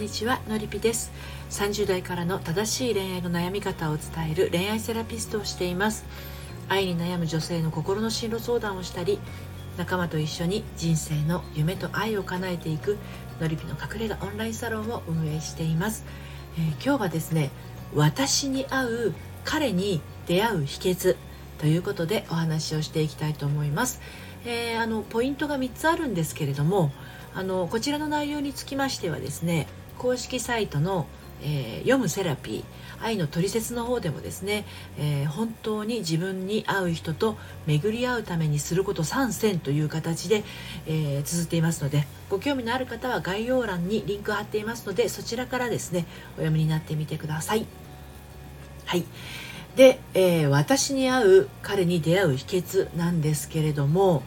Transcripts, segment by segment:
にちはのりぴです。30代からの正しい恋愛の悩み方を伝える恋愛セラピストをしています。愛に悩む女性の心の進路相談をしたり仲間と一緒に人生の夢と愛を叶えていくのりぴの隠れ家オンラインサロンを運営しています、えー、今日はですね私に合う彼に出会う秘訣ということでお話をしていきたいと思います、えー、あのポイントが3つあるんですけれどもあのこちらの内容につきましてはですね公式サイトの、えー、読むセラピー愛のトリセツの方でもですね、えー、本当に自分に合う人と巡り合うためにすること3選という形で、えー、綴っていますのでご興味のある方は概要欄にリンク貼っていますのでそちらからですねお読みになってみてください。はいで、えー、私に合う彼に出会う秘訣なんですけれども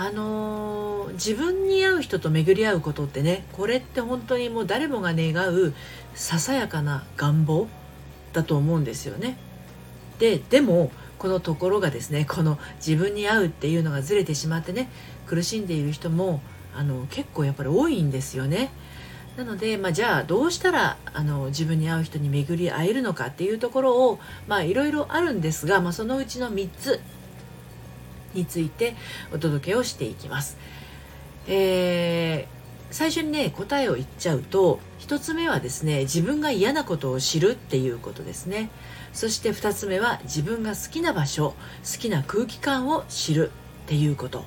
あのー、自分に合う人と巡り合うことってねこれって本当にもう誰もが願うささやかな願望だと思うんですよね。ででもこのところがですねこの自分に合うっていうのがずれてしまってね苦しんでいる人もあの結構やっぱり多いんですよね。なので、まあ、じゃあどうしたらあの自分に合う人に巡り会えるのかっていうところをいろいろあるんですが、まあ、そのうちの3つについてお届けをしていきます。えー、最初にね答えを言っちゃうと1つ目はですね自分が嫌なことを知るっていうことですね。そして2つ目は自分が好きな場所好きな空気感を知るっていうこと。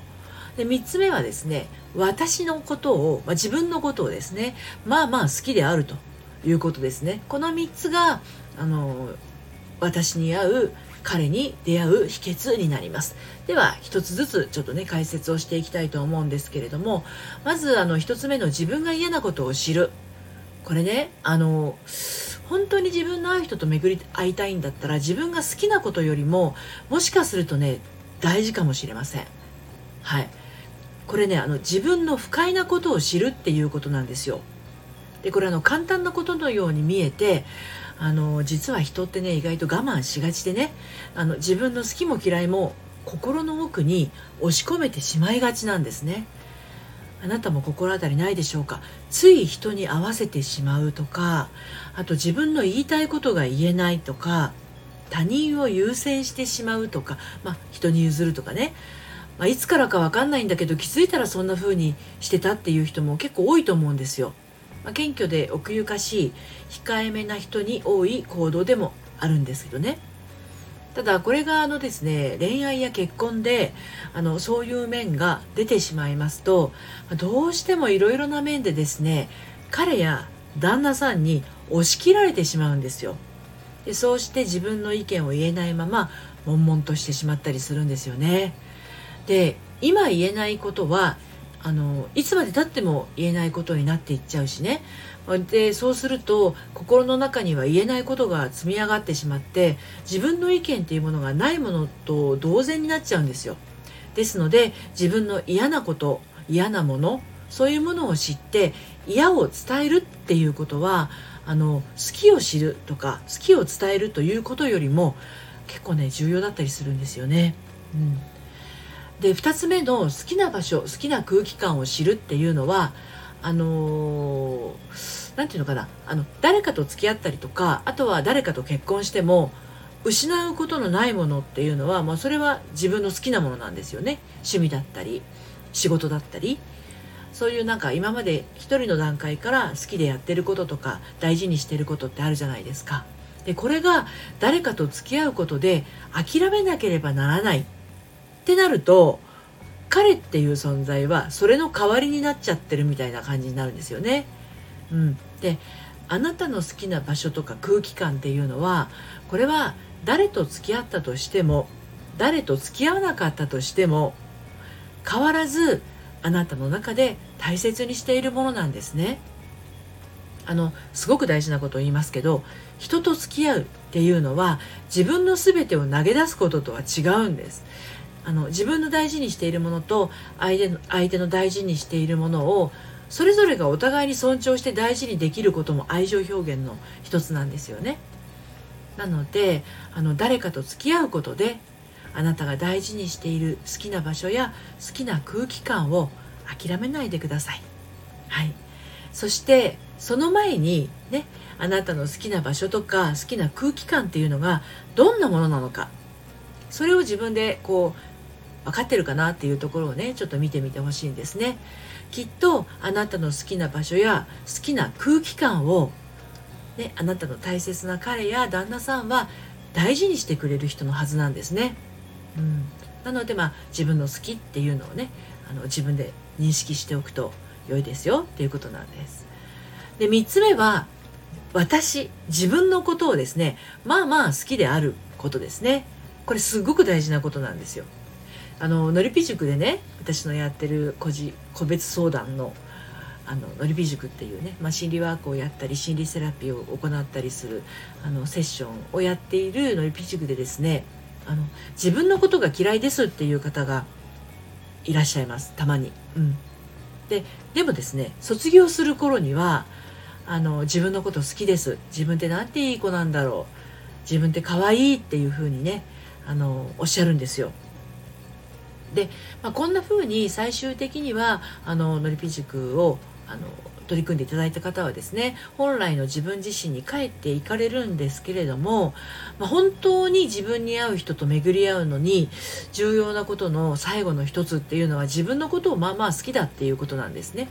で3つ目はですね私のことを、まあ、自分のことをですねまあまあ好きであるということですね。この3つがあの私に合う彼に出会う秘訣になります。では一つずつちょっとね解説をしていきたいと思うんですけれどもまずあの一つ目の自分が嫌なことを知る。これねあの本当に自分の会う人と巡り会いたいんだったら自分が好きなことよりももしかするとね大事かもしれません。はい。これねあの自分の不快なことを知るっていうことなんですよ。でこれあの簡単なことのように見えてあの実は人ってね意外と我慢しがちでねあの自分の好きも嫌いも心の奥に押し込めてしまいがちなんですね。あなたも心当たりないでしょうか？つい人に合わせてしまうとかあと自分の言いたいことが言えないとか他人を優先してしまうとか、まあ、人に譲るとかね、まあ、いつからか分かんないんだけど気づいたらそんな風にしてたっていう人も結構多いと思うんですよ。まあ、謙虚で奥ゆかしい控えめな人に多い行動でもあるんですけどね。ただこれがあのですね恋愛や結婚であのそういう面が出てしまいますとどうしてもいろいろな面でですね彼や旦那さんに押し切られてしまうんですよ。でそうして自分の意見を言えないまま悶々としてしまったりするんですよね。で今言えないことはあのいつまでたっても言えないことになっていっちゃうしね。でそうすると心の中には言えないことが積み上がってしまって自分の意見っていうものがないものと同然になっちゃうんですよ。ですので自分の嫌なこと嫌なものそういうものを知って嫌を伝えるっていうことはあの好きを知るとか好きを伝えるということよりも結構ね重要だったりするんですよね。うん。で2つ目の好きな場所好きな空気感を知るっていうのはあの何、て言うのかな。あの誰かと付き合ったりとかあとは誰かと結婚しても失うことのないものっていうのは、まあ、それは自分の好きなものなんですよね。趣味だったり仕事だったり。そういうなんか今まで一人の段階から好きでやってることとか大事にしてることってあるじゃないですか。でこれが誰かと付き合うことで諦めなければならない。ってなると彼っていう存在はそれの代わりになっちゃってるみたいな感じになるんですよね。うん、であなたの好きな場所とか空気感っていうのはこれは誰と付き合ったとしても誰と付き合わなかったとしても変わらずあなたの中で大切にしているものなんですね。あのすごく大事なことを言いますけど人と付き合うっていうのは自分の全てを投げ出すこととは違うんですあの自分の大事にしているものと相手の相手の大事にしているものをそれぞれがお互いに尊重して大事にできることも愛情表現の一つなんですよね。なのであの誰かと付き合うことであなたが大事にしている好きな場所や好きな空気感を諦めないでください。はい、そしてその前にねあなたの好きな場所とか好きな空気感っていうのがどんなものなのかそれを自分でこう分かってるかなっていうところをねちょっと見てみてほしいんですね。きっとあなたの好きな場所や好きな空気感を、ね、あなたの大切な彼や旦那さんは大事にしてくれる人のはずなんですね、うん、なのでまあ自分の好きっていうのをねあの自分で認識しておくと良いですよっていうことなんです。で3つ目は私自分のことをですねまあまあ好きであることですね。これすごく大事なことなんですよ。あののりぴ塾でね私のやってる個人個別相談のあののりぴ塾っていうね、まあ、心理ワークをやったり心理セラピーを行ったりするあのセッションをやっているのりぴ塾でですねあの自分のことが嫌いですっていう方がいらっしゃいますたまに。うん、ででもですね卒業する頃にはあの自分のこと好きです自分ってなんていい子なんだろう自分って可愛いっていう風にねあのおっしゃるんですよ。で、まあ、こんな風に最終的にはあののりぴ塾をあの取り組んでいただいた方はですね本来の自分自身に帰っていかれるんですけれども、まあ、本当に自分に合う人と巡り合うのに重要なことの最後の一つっていうのは自分のことをまあまあ好きだっていうことなんですね。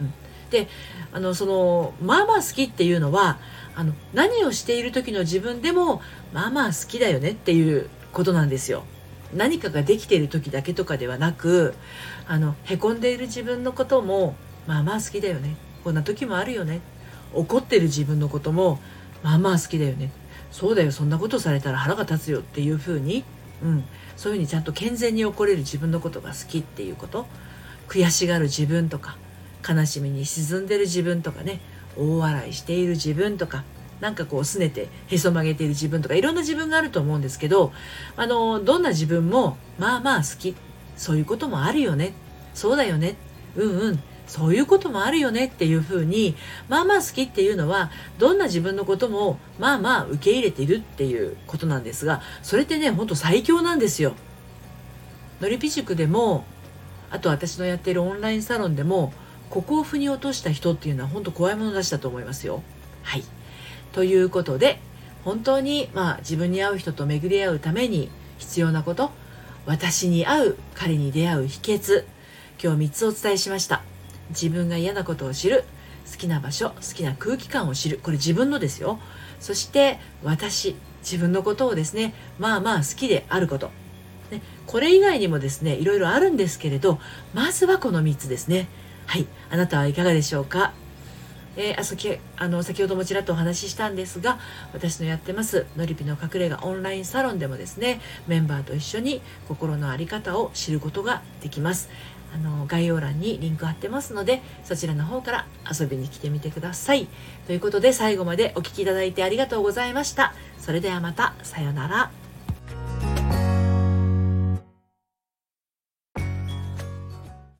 うん、であのそのまあまあ好きっていうのはあの何をしている時の自分でもまあまあ好きだよねっていうことなんですよ。何かができている時だけとかではなくあのへこんでいる自分のこともまあまあ好きだよね。こんな時もあるよね。怒ってる自分のこともまあまあ好きだよね。そうだよ。そんなことされたら腹が立つよっていうふうに、うん、そういうふうにちゃんと健全に怒れる自分のことが好きっていうこと。悔しがる自分とか悲しみに沈んでる自分とかね。大笑いしている自分とか。なんかこう拗ねてへそ曲げている自分とかいろんな自分があると思うんですけどあのどんな自分もまあまあ好きそういうこともあるよねそうだよねうんうんそういうこともあるよねっていうふうにまあまあ好きっていうのはどんな自分のこともまあまあ受け入れているっていうことなんですがそれってねほんと最強なんですよ。のりぴ塾でもあと私のやっているオンラインサロンでもここを腑に落とした人っていうのは本当怖いもの出しだと思いますよ。はい。ということで本当にまあ自分に合う人と巡り合うために必要なこと私に合う彼に出会う秘訣今日3つお伝えしました。自分が嫌なことを知る好きな場所好きな空気感を知るこれ自分のですよ。そして私自分のことをですねまあまあ好きであること、ね、これ以外にもですねいろいろあるんですけれどまずはこの3つですね。はいあなたはいかがでしょうか？えー、あ先あの先ほどもちらっとお話ししたんですが私のやってますのりぴの隠れ家オンラインサロンでもですねメンバーと一緒に心の在り方を知ることができます。あの概要欄にリンク貼ってますのでそちらの方から遊びに来てみてください。ということで最後までお聴きいただいてありがとうございました。それではまたさようなら。